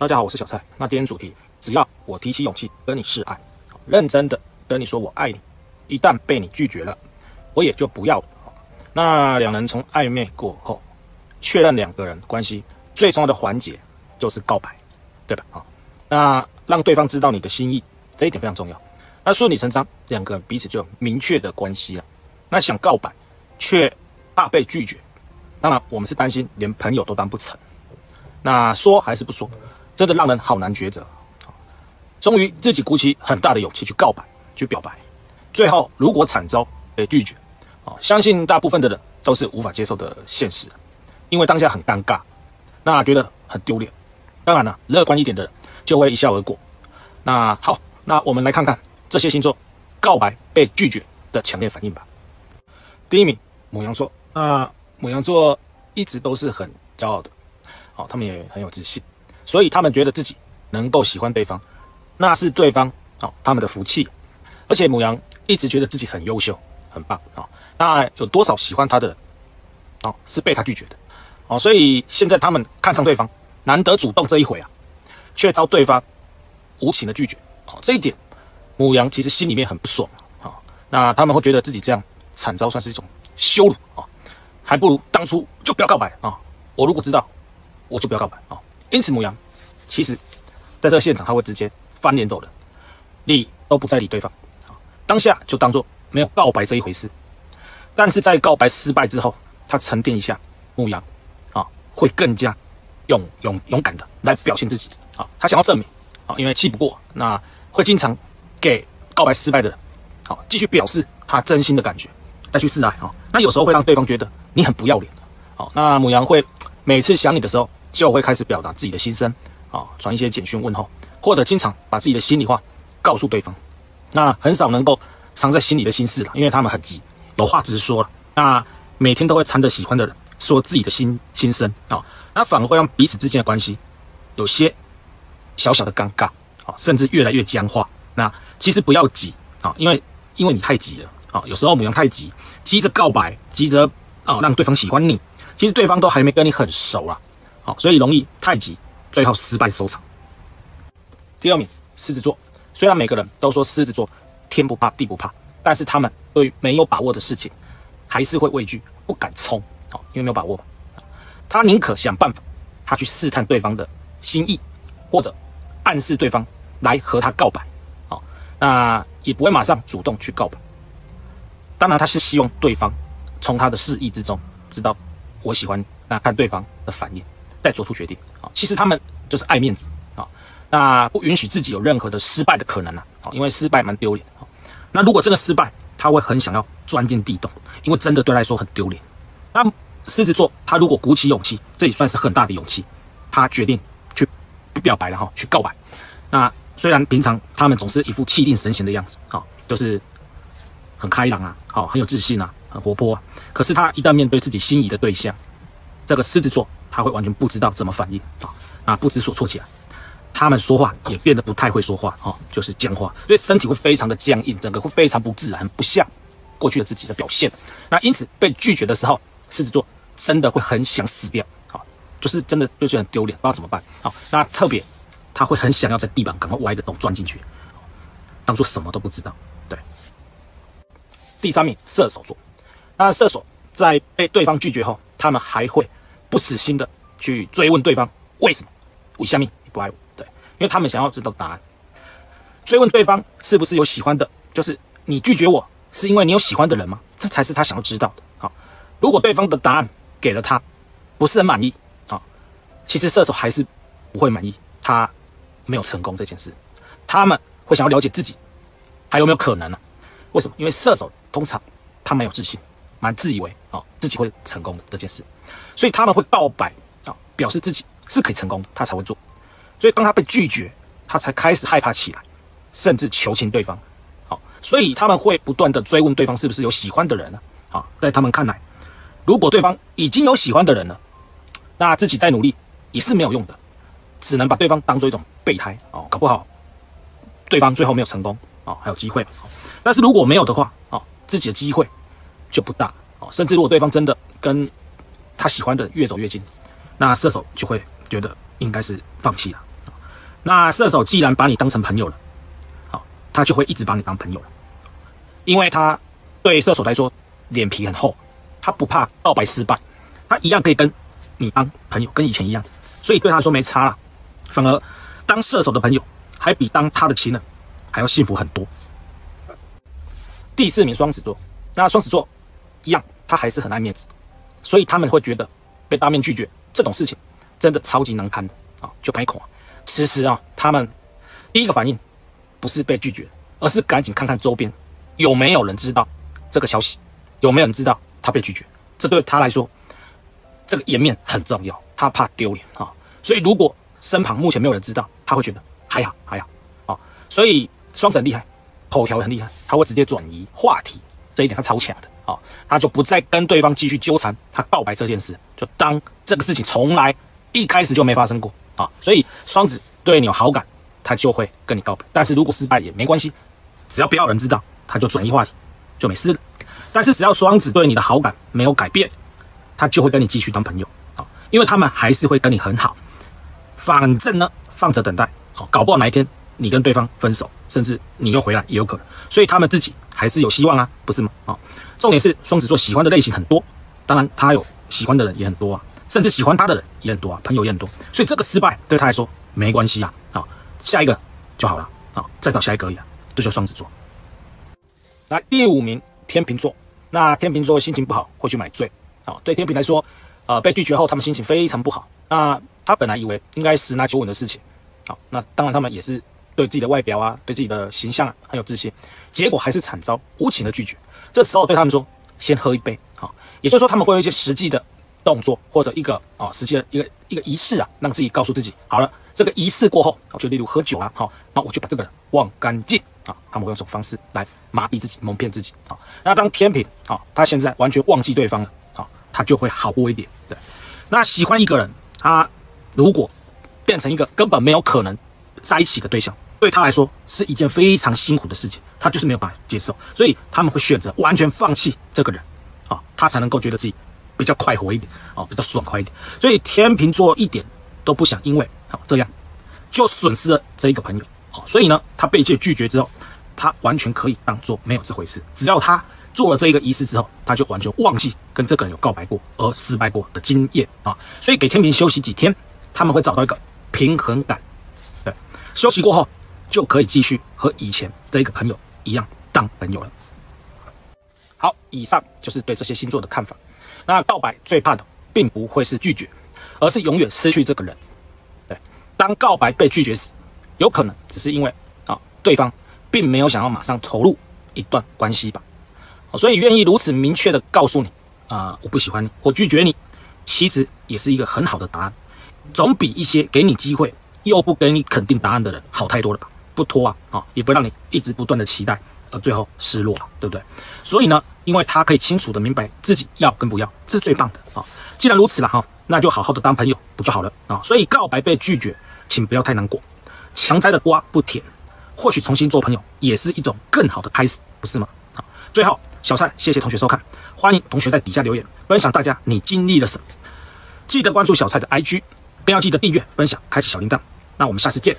大家好，我是小蔡。那今天主题，只要我提起勇气跟你示爱，认真的跟你说我爱你，一旦被你拒绝了，我也就不要了。那两人从暧昧过后，确认两个人关系最重要的环节就是告白，对吧？好，那让对方知道你的心意，这一点非常重要。那顺理成章，两个人彼此就有明确的关系了。那想告白，却怕被拒绝，当然我们是担心连朋友都当不成。那说还是不说？真的让人好难抉择。终于自己鼓起很大的勇气去告白、去表白，最后如果惨遭被拒绝，啊，相信大部分的人都是无法接受的现实，因为当下很尴尬，那觉得很丢脸。当然了，乐观一点的人就会一笑而过。那好，那我们来看看这些星座告白被拒绝的强烈反应吧。第一名，母羊座。那母羊座一直都是很骄傲的，好，他们也很有自信。所以他们觉得自己能够喜欢对方，那是对方哦他们的福气。而且母羊一直觉得自己很优秀、很棒啊。那有多少喜欢他的人哦是被他拒绝的哦？所以现在他们看上对方，难得主动这一回啊，却遭对方无情的拒绝哦。这一点母羊其实心里面很不爽啊。那他们会觉得自己这样惨遭算是一种羞辱啊，还不如当初就不要告白啊。我如果知道，我就不要告白啊。因此，母羊其实在这个现场，他会直接翻脸走人，理都不再理对方，当下就当做没有告白这一回事。但是在告白失败之后，他沉淀一下，母羊啊会更加勇勇勇敢的来表现自己啊，他想要证明啊，因为气不过，那会经常给告白失败的人好继续表示他真心的感觉，再去示爱啊。那有时候会让对方觉得你很不要脸好，那母羊会每次想你的时候。就会开始表达自己的心声，啊，传一些简讯问候，或者经常把自己的心里话告诉对方。那很少能够藏在心里的心事了，因为他们很急，有话直说了。那每天都会缠着喜欢的人说自己的心心声啊，那反而会让彼此之间的关系有些小小的尴尬啊，甚至越来越僵化。那其实不要急啊，因为因为你太急了啊，有时候母羊太急，急着告白，急着啊让对方喜欢你，其实对方都还没跟你很熟啊。所以容易太急，最后失败收场。第二名，狮子座。虽然每个人都说狮子座天不怕地不怕，但是他们对没有把握的事情，还是会畏惧，不敢冲。好，因为没有把握他宁可想办法，他去试探对方的心意，或者暗示对方来和他告白。好，那也不会马上主动去告白。当然，他是希望对方从他的示意之中知道我喜欢你，那看对方的反应。再做出决定啊！其实他们就是爱面子啊，那不允许自己有任何的失败的可能啊！啊，因为失败蛮丢脸啊。那如果真的失败，他会很想要钻进地洞，因为真的对来说很丢脸。那狮子座他如果鼓起勇气，这也算是很大的勇气，他决定去表白了哈，去告白。那虽然平常他们总是一副气定神闲的样子啊，就是很开朗啊，好很有自信啊，很活泼啊，可是他一旦面对自己心仪的对象，这个狮子座。他会完全不知道怎么反应啊，啊，不知所措起来，他们说话也变得不太会说话哦，就是僵化，所以身体会非常的僵硬，整个会非常不自然，不像过去的自己的表现。那因此被拒绝的时候，狮子座真的会很想死掉啊，就是真的就觉得很丢脸，不知道怎么办好，那特别他会很想要在地板赶快挖一个洞钻进去，当做什么都不知道。对，第三名射手座，那射手在被对方拒绝后，他们还会。不死心的去追问对方为什么，为下面你不爱我？对，因为他们想要知道答案。追问对方是不是有喜欢的，就是你拒绝我是因为你有喜欢的人吗？这才是他想要知道的。好，如果对方的答案给了他不是很满意，啊，其实射手还是不会满意，他没有成功这件事，他们会想要了解自己还有没有可能呢？为什么？因为射手通常他没有自信，蛮自以为啊自己会成功的这件事。所以他们会告白啊，表示自己是可以成功的，他才会做。所以当他被拒绝，他才开始害怕起来，甚至求情对方。好，所以他们会不断的追问对方是不是有喜欢的人呢？好，在他们看来，如果对方已经有喜欢的人了，那自己再努力也是没有用的，只能把对方当做一种备胎哦，搞不好对方最后没有成功啊，还有机会。但是如果没有的话啊，自己的机会就不大啊，甚至如果对方真的跟他喜欢的越走越近，那射手就会觉得应该是放弃了。那射手既然把你当成朋友了，好，他就会一直把你当朋友了，因为他对射手来说脸皮很厚，他不怕告白失败，他一样可以跟你当朋友，跟以前一样，所以对他说没差了，反而当射手的朋友还比当他的情人还要幸福很多。第四名双子座，那双子座一样，他还是很爱面子，所以他们会觉得被当面拒绝这种事情真的超级难堪的啊，就开口啊。其实啊，他们第一个反应不是被拒绝，而是赶紧看看周边有没有人知道这个消息，有没有人知道他被拒绝。这对他来说，这个颜面很重要，他怕丢脸啊。所以如果身旁目前没有人知道，他会觉得还好还好啊。所以双子很厉害，口条很厉害，他会直接转移话题，这一点他超强的啊。他就不再跟对方继续纠缠他告白这件事，就当这个事情从来一开始就没发生过。啊，所以双子对你有好感，他就会跟你告白。但是如果失败也没关系，只要不要人知道，他就转移话题，就没事了。但是只要双子对你的好感没有改变，他就会跟你继续当朋友啊，因为他们还是会跟你很好。反正呢，放着等待，哦，搞不好哪一天你跟对方分手，甚至你又回来也有可能。所以他们自己还是有希望啊，不是吗？啊，重点是双子座喜欢的类型很多，当然他有喜欢的人也很多啊。甚至喜欢他的人也很多啊，朋友也很多，所以这个失败对他来说没关系啊，好，下一个就好了，好，再找下一个而已啊，这就双子座。来第五名天秤座，那天秤座心情不好会去买醉，好，对天秤来说，呃，被拒绝后他们心情非常不好，那他本来以为应该十拿九稳的事情，好，那当然他们也是对自己的外表啊，对自己的形象啊很有自信，结果还是惨遭无情的拒绝，这时候对他们说，先喝一杯，好，也就是说他们会有一些实际的。动作或者一个啊实际的一个一个仪式啊，让自己告诉自己好了，这个仪式过后，就例如喝酒啊，好，那我就把这个人忘干净啊。他们会用这种方式来麻痹自己、蒙骗自己啊。那当天平啊，他现在完全忘记对方了啊，他就会好过一点。对，那喜欢一个人，他如果变成一个根本没有可能在一起的对象，对他来说是一件非常辛苦的事情，他就是没有办法接受，所以他们会选择完全放弃这个人啊，他才能够觉得自己。比较快活一点啊，比较爽快一点，所以天秤座一点都不想因为好这样就损失了这一个朋友啊，所以呢，他被拒拒绝之后，他完全可以当做没有这回事。只要他做了这一个仪式之后，他就完全忘记跟这个人有告白过而失败过的经验啊。所以给天平休息几天，他们会找到一个平衡感。休息过后就可以继续和以前这个朋友一样当朋友了。好，以上就是对这些星座的看法。那告白最怕的，并不会是拒绝，而是永远失去这个人。对，当告白被拒绝时，有可能只是因为啊，对方并没有想要马上投入一段关系吧。所以愿意如此明确的告诉你啊，我不喜欢你，我拒绝你，其实也是一个很好的答案，总比一些给你机会又不给你肯定答案的人好太多了吧？不拖啊，啊，也不让你一直不断的期待。而最后失落了，对不对？所以呢，因为他可以清楚的明白自己要跟不要，这是最棒的啊！既然如此了哈，那就好好的当朋友不就好了啊？所以告白被拒绝，请不要太难过，强摘的瓜不甜，或许重新做朋友也是一种更好的开始，不是吗？好，最后小蔡，谢谢同学收看，欢迎同学在底下留言分享大家你经历了什么，记得关注小蔡的 IG，更要记得订阅、分享、开启小铃铛，那我们下次见。